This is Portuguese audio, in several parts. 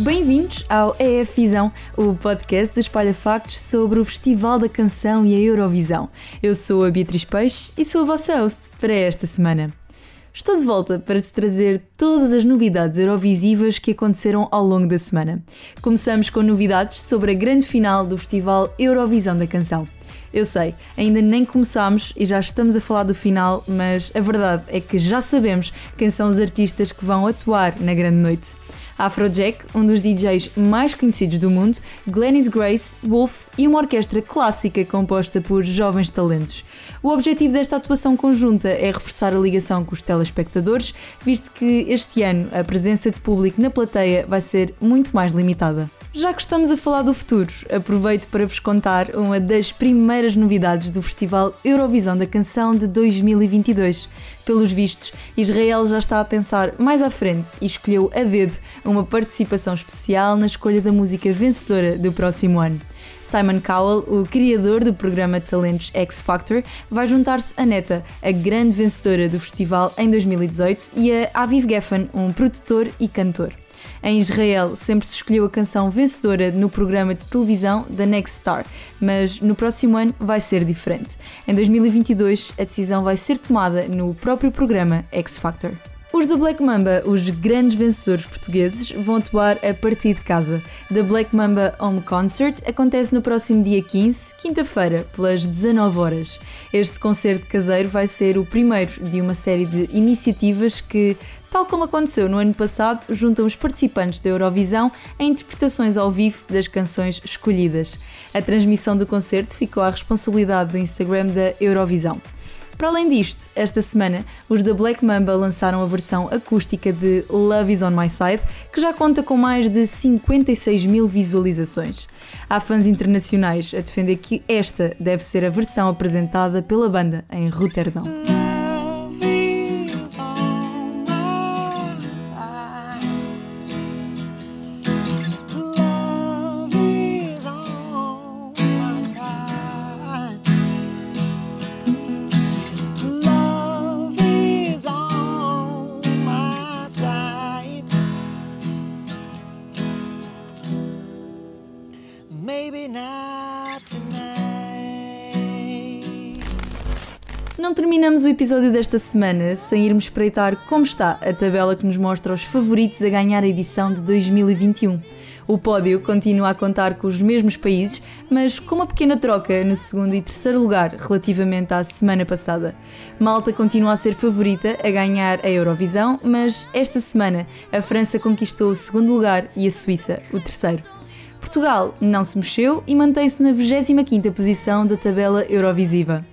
Bem-vindos ao EF Visão, o podcast que espalha factos sobre o Festival da Canção e a Eurovisão. Eu sou a Beatriz Peixe e sou a vossa host para esta semana. Estou de volta para te trazer todas as novidades eurovisivas que aconteceram ao longo da semana. Começamos com novidades sobre a grande final do Festival Eurovisão da Canção. Eu sei, ainda nem começámos e já estamos a falar do final, mas a verdade é que já sabemos quem são os artistas que vão atuar na grande noite. Afrojack, um dos DJs mais conhecidos do mundo, Glennis Grace, Wolf e uma orquestra clássica composta por jovens talentos. O objetivo desta atuação conjunta é reforçar a ligação com os telespectadores, visto que este ano a presença de público na plateia vai ser muito mais limitada. Já que estamos a falar do futuro, aproveito para vos contar uma das primeiras novidades do Festival Eurovisão da Canção de 2022. Pelos vistos, Israel já está a pensar mais à frente e escolheu a dedo uma participação especial na escolha da música vencedora do próximo ano. Simon Cowell, o criador do programa talentos X Factor, vai juntar-se a Neta, a grande vencedora do festival em 2018, e a Aviv Geffen, um produtor e cantor. Em Israel, sempre se escolheu a canção vencedora no programa de televisão The Next Star, mas no próximo ano vai ser diferente. Em 2022, a decisão vai ser tomada no próprio programa X Factor. Os da Black Mamba, os grandes vencedores portugueses, vão atuar a partir de casa. The Black Mamba Home Concert acontece no próximo dia 15, quinta-feira, pelas 19 horas. Este concerto caseiro vai ser o primeiro de uma série de iniciativas que, tal como aconteceu no ano passado, juntam os participantes da Eurovisão a interpretações ao vivo das canções escolhidas. A transmissão do concerto ficou à responsabilidade do Instagram da Eurovisão. Para além disto, esta semana os da Black Mamba lançaram a versão acústica de Love Is On My Side, que já conta com mais de 56 mil visualizações. Há fãs internacionais a defender que esta deve ser a versão apresentada pela banda em Roterdão. Não terminamos o episódio desta semana sem irmos espreitar como está a tabela que nos mostra os favoritos a ganhar a edição de 2021. O pódio continua a contar com os mesmos países, mas com uma pequena troca no segundo e terceiro lugar relativamente à semana passada. Malta continua a ser favorita a ganhar a Eurovisão, mas esta semana a França conquistou o segundo lugar e a Suíça o terceiro. Portugal não se mexeu e mantém-se na 25ª posição da tabela Eurovisiva.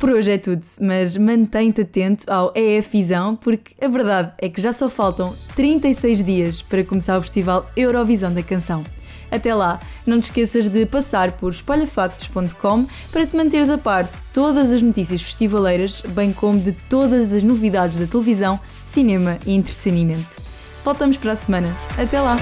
Por hoje é tudo, mas mantém-te atento ao EF Visão, porque a verdade é que já só faltam 36 dias para começar o Festival Eurovisão da Canção. Até lá, não te esqueças de passar por espalhafactos.com para te manteres a par de todas as notícias festivaleiras, bem como de todas as novidades da televisão, cinema e entretenimento. Voltamos para a semana. Até lá!